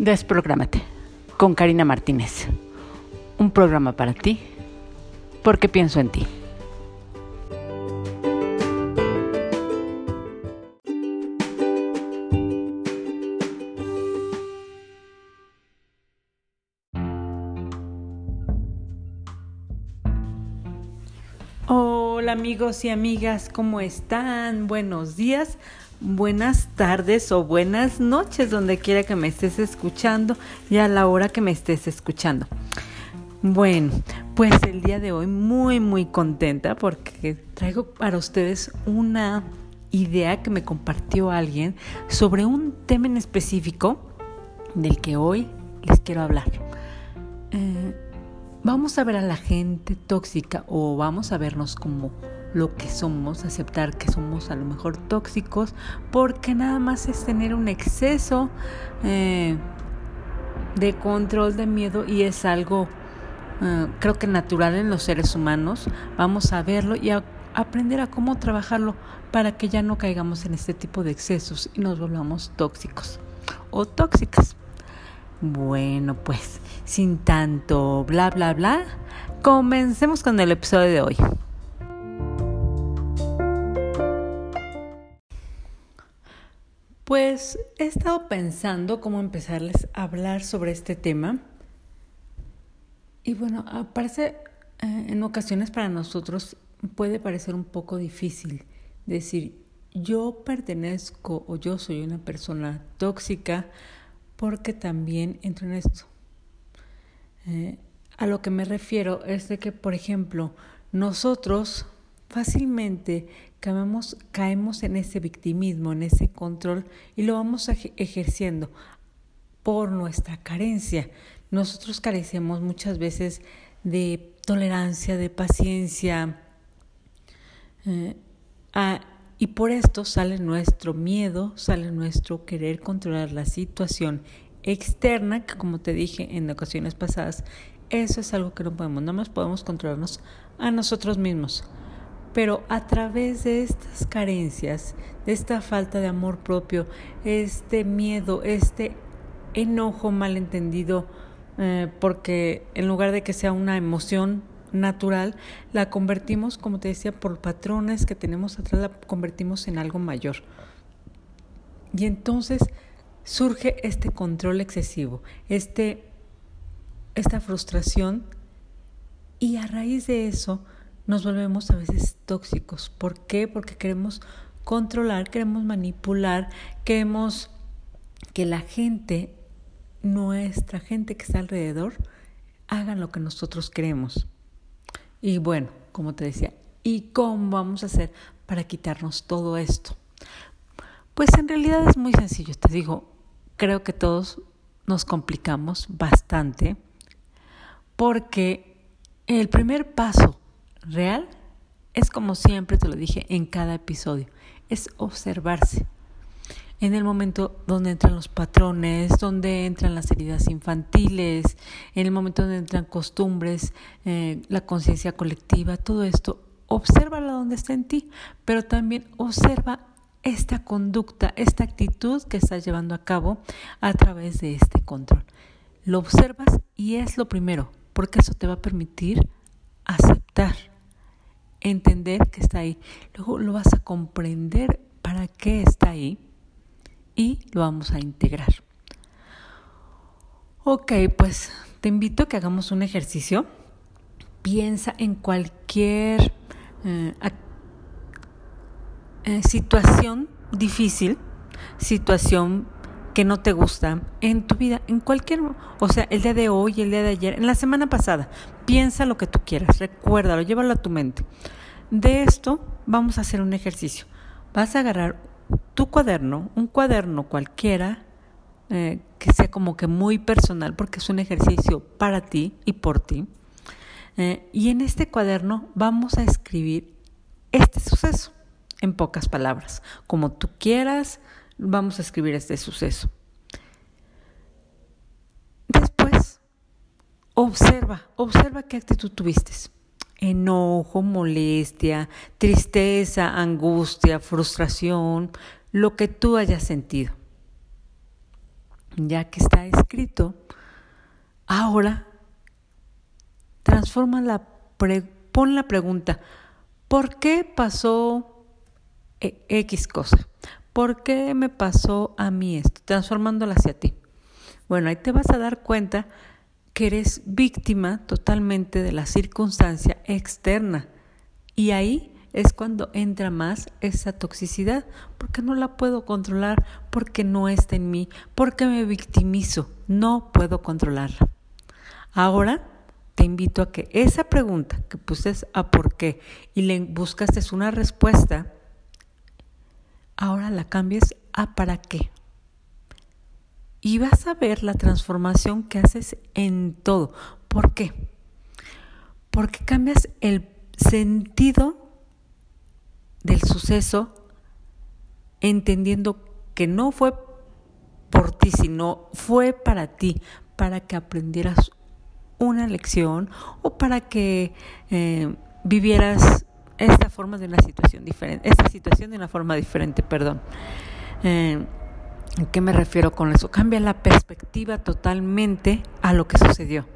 Desprográmate con Karina Martínez. Un programa para ti porque pienso en ti. Hola amigos y amigas, ¿cómo están? Buenos días buenas tardes o buenas noches donde quiera que me estés escuchando y a la hora que me estés escuchando. Bueno, pues el día de hoy muy muy contenta porque traigo para ustedes una idea que me compartió alguien sobre un tema en específico del que hoy les quiero hablar. Eh, vamos a ver a la gente tóxica o vamos a vernos como lo que somos, aceptar que somos a lo mejor tóxicos, porque nada más es tener un exceso eh, de control de miedo y es algo eh, creo que natural en los seres humanos. Vamos a verlo y aprender a cómo trabajarlo para que ya no caigamos en este tipo de excesos y nos volvamos tóxicos o tóxicas. Bueno, pues sin tanto bla bla bla, comencemos con el episodio de hoy. Pues he estado pensando cómo empezarles a hablar sobre este tema. Y bueno, parece, eh, en ocasiones para nosotros puede parecer un poco difícil decir yo pertenezco o yo soy una persona tóxica porque también entro en esto. Eh, a lo que me refiero es de que, por ejemplo, nosotros fácilmente caemos, en ese victimismo, en ese control y lo vamos ejerciendo por nuestra carencia. Nosotros carecemos muchas veces de tolerancia, de paciencia, eh, y por esto sale nuestro miedo, sale nuestro querer controlar la situación externa, que como te dije en ocasiones pasadas, eso es algo que no podemos, no más podemos controlarnos a nosotros mismos. Pero a través de estas carencias, de esta falta de amor propio, este miedo, este enojo malentendido, eh, porque en lugar de que sea una emoción natural, la convertimos, como te decía, por patrones que tenemos atrás, la convertimos en algo mayor. Y entonces surge este control excesivo, este, esta frustración, y a raíz de eso, nos volvemos a veces tóxicos. ¿Por qué? Porque queremos controlar, queremos manipular, queremos que la gente, nuestra gente que está alrededor, hagan lo que nosotros queremos. Y bueno, como te decía, ¿y cómo vamos a hacer para quitarnos todo esto? Pues en realidad es muy sencillo, te digo, creo que todos nos complicamos bastante porque el primer paso real es como siempre te lo dije en cada episodio, es observarse. En el momento donde entran los patrones, donde entran las heridas infantiles, en el momento donde entran costumbres, eh, la conciencia colectiva, todo esto, obsérvala donde está en ti, pero también observa esta conducta, esta actitud que estás llevando a cabo a través de este control. Lo observas y es lo primero, porque eso te va a permitir aceptar entender que está ahí. Luego lo vas a comprender para qué está ahí y lo vamos a integrar. Ok, pues te invito a que hagamos un ejercicio. Piensa en cualquier eh, eh, situación difícil, situación que no te gusta en tu vida, en cualquier, o sea, el día de hoy, el día de ayer, en la semana pasada, piensa lo que tú quieras, recuérdalo, llévalo a tu mente. De esto vamos a hacer un ejercicio. Vas a agarrar tu cuaderno, un cuaderno cualquiera, eh, que sea como que muy personal, porque es un ejercicio para ti y por ti. Eh, y en este cuaderno vamos a escribir este suceso, en pocas palabras, como tú quieras, vamos a escribir este suceso. Después, observa, observa qué actitud tuviste. Enojo, molestia, tristeza, angustia, frustración, lo que tú hayas sentido. ya que está escrito, ahora transforma la pon la pregunta, ¿por qué pasó e, X cosa? ¿Por qué me pasó a mí esto? Transformándola hacia ti. Bueno, ahí te vas a dar cuenta que eres víctima totalmente de la circunstancia externa. Y ahí es cuando entra más esa toxicidad, porque no la puedo controlar, porque no está en mí, porque me victimizo, no puedo controlarla. Ahora te invito a que esa pregunta que pusiste a por qué y le buscaste una respuesta, ahora la cambies a para qué. Y vas a ver la transformación que haces en todo. ¿Por qué? Porque cambias el sentido del suceso entendiendo que no fue por ti, sino fue para ti, para que aprendieras una lección o para que eh, vivieras esta forma de una situación diferente, esta situación de una forma diferente, perdón. Eh, ¿A qué me refiero con eso? Cambia la perspectiva totalmente a lo que sucedió.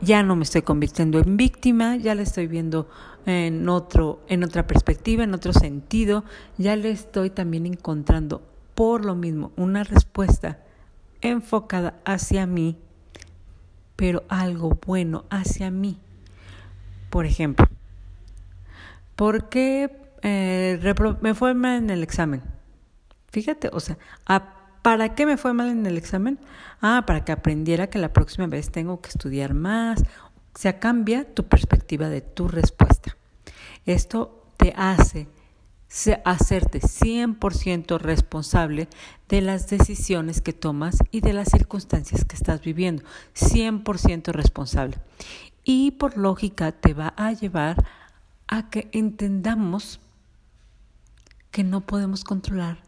Ya no me estoy convirtiendo en víctima, ya le estoy viendo en otro, en otra perspectiva, en otro sentido, ya le estoy también encontrando por lo mismo una respuesta enfocada hacia mí pero algo bueno hacia mí. Por ejemplo, ¿por qué eh, me fue mal en el examen? Fíjate, o sea, ¿para qué me fue mal en el examen? Ah, para que aprendiera que la próxima vez tengo que estudiar más. O sea, cambia tu perspectiva de tu respuesta. Esto te hace hacerte 100% responsable de las decisiones que tomas y de las circunstancias que estás viviendo. 100% responsable. Y por lógica te va a llevar a que entendamos que no podemos controlar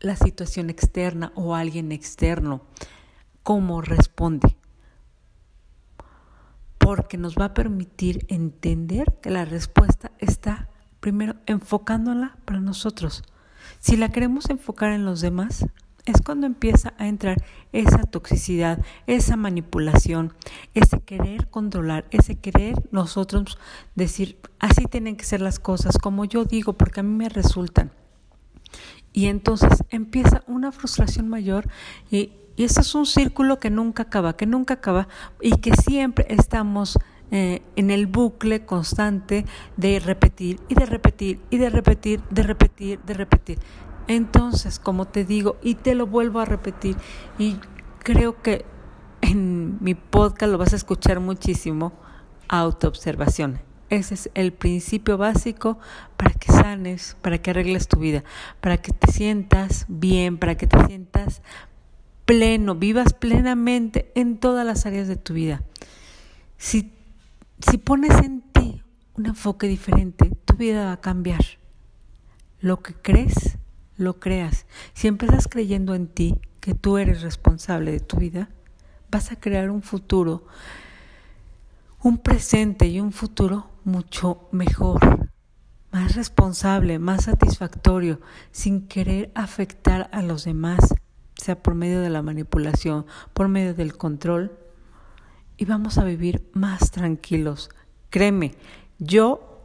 la situación externa o alguien externo, cómo responde. Porque nos va a permitir entender que la respuesta está primero enfocándola para nosotros. Si la queremos enfocar en los demás, es cuando empieza a entrar esa toxicidad, esa manipulación, ese querer controlar, ese querer nosotros decir, así tienen que ser las cosas, como yo digo, porque a mí me resultan. Y entonces empieza una frustración mayor y, y eso es un círculo que nunca acaba, que nunca acaba y que siempre estamos eh, en el bucle constante de repetir y de repetir y de repetir, de repetir, de repetir. Entonces, como te digo, y te lo vuelvo a repetir, y creo que en mi podcast lo vas a escuchar muchísimo, autoobservación. Ese es el principio básico para que sanes, para que arregles tu vida, para que te sientas bien, para que te sientas pleno, vivas plenamente en todas las áreas de tu vida. Si si pones en ti un enfoque diferente, tu vida va a cambiar. Lo que crees, lo creas. Si empiezas creyendo en ti, que tú eres responsable de tu vida, vas a crear un futuro, un presente y un futuro mucho mejor, más responsable, más satisfactorio, sin querer afectar a los demás, sea por medio de la manipulación, por medio del control y vamos a vivir más tranquilos. Créeme, yo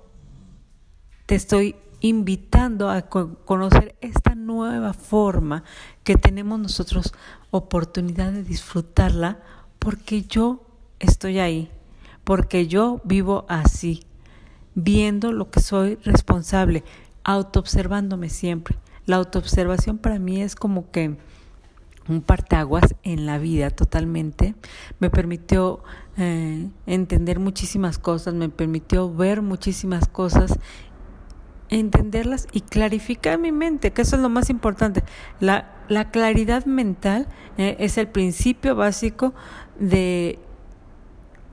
te estoy invitando a conocer esta nueva forma que tenemos nosotros oportunidad de disfrutarla porque yo estoy ahí, porque yo vivo así, viendo lo que soy responsable, autoobservándome siempre. La autoobservación para mí es como que un partaguas en la vida totalmente. Me permitió eh, entender muchísimas cosas, me permitió ver muchísimas cosas, entenderlas y clarificar mi mente, que eso es lo más importante. La, la claridad mental eh, es el principio básico de,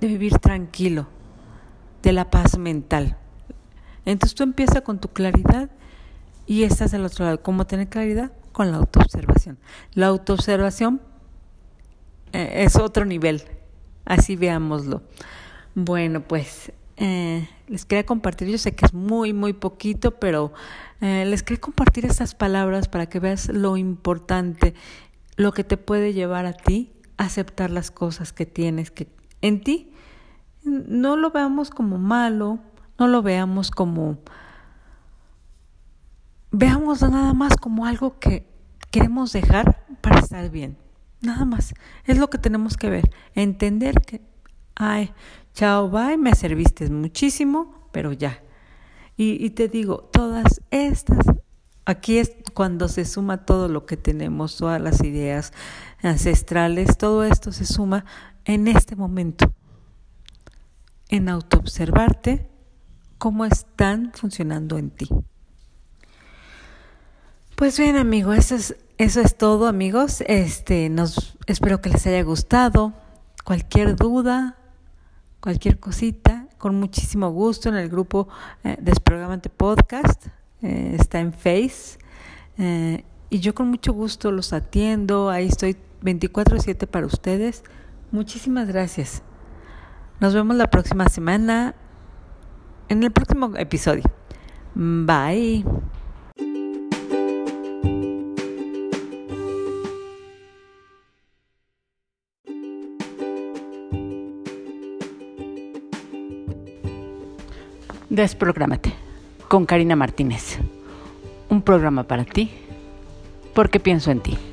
de vivir tranquilo, de la paz mental. Entonces tú empiezas con tu claridad y estás del otro lado. ¿Cómo tener claridad? con la autoobservación. La autoobservación eh, es otro nivel, así veámoslo. Bueno, pues eh, les quería compartir, yo sé que es muy, muy poquito, pero eh, les quería compartir estas palabras para que veas lo importante, lo que te puede llevar a ti aceptar las cosas que tienes que en ti. No lo veamos como malo, no lo veamos como veamos nada más como algo que queremos dejar para estar bien. Nada más. Es lo que tenemos que ver. Entender que, ay, chao, bye, me serviste muchísimo, pero ya. Y, y te digo, todas estas Aquí es cuando se suma todo lo que tenemos, todas las ideas ancestrales, todo esto se suma en este momento, en autoobservarte cómo están funcionando en ti. Pues bien, amigos, eso es, eso es todo, amigos. Este, nos espero que les haya gustado. Cualquier duda, cualquier cosita, con muchísimo gusto en el grupo eh, Desprogramante Podcast eh, está en Face. Eh, y yo con mucho gusto los atiendo, ahí estoy 24/7 para ustedes. Muchísimas gracias. Nos vemos la próxima semana en el próximo episodio. Bye. Desprográmate con Karina Martínez. Un programa para ti porque pienso en ti.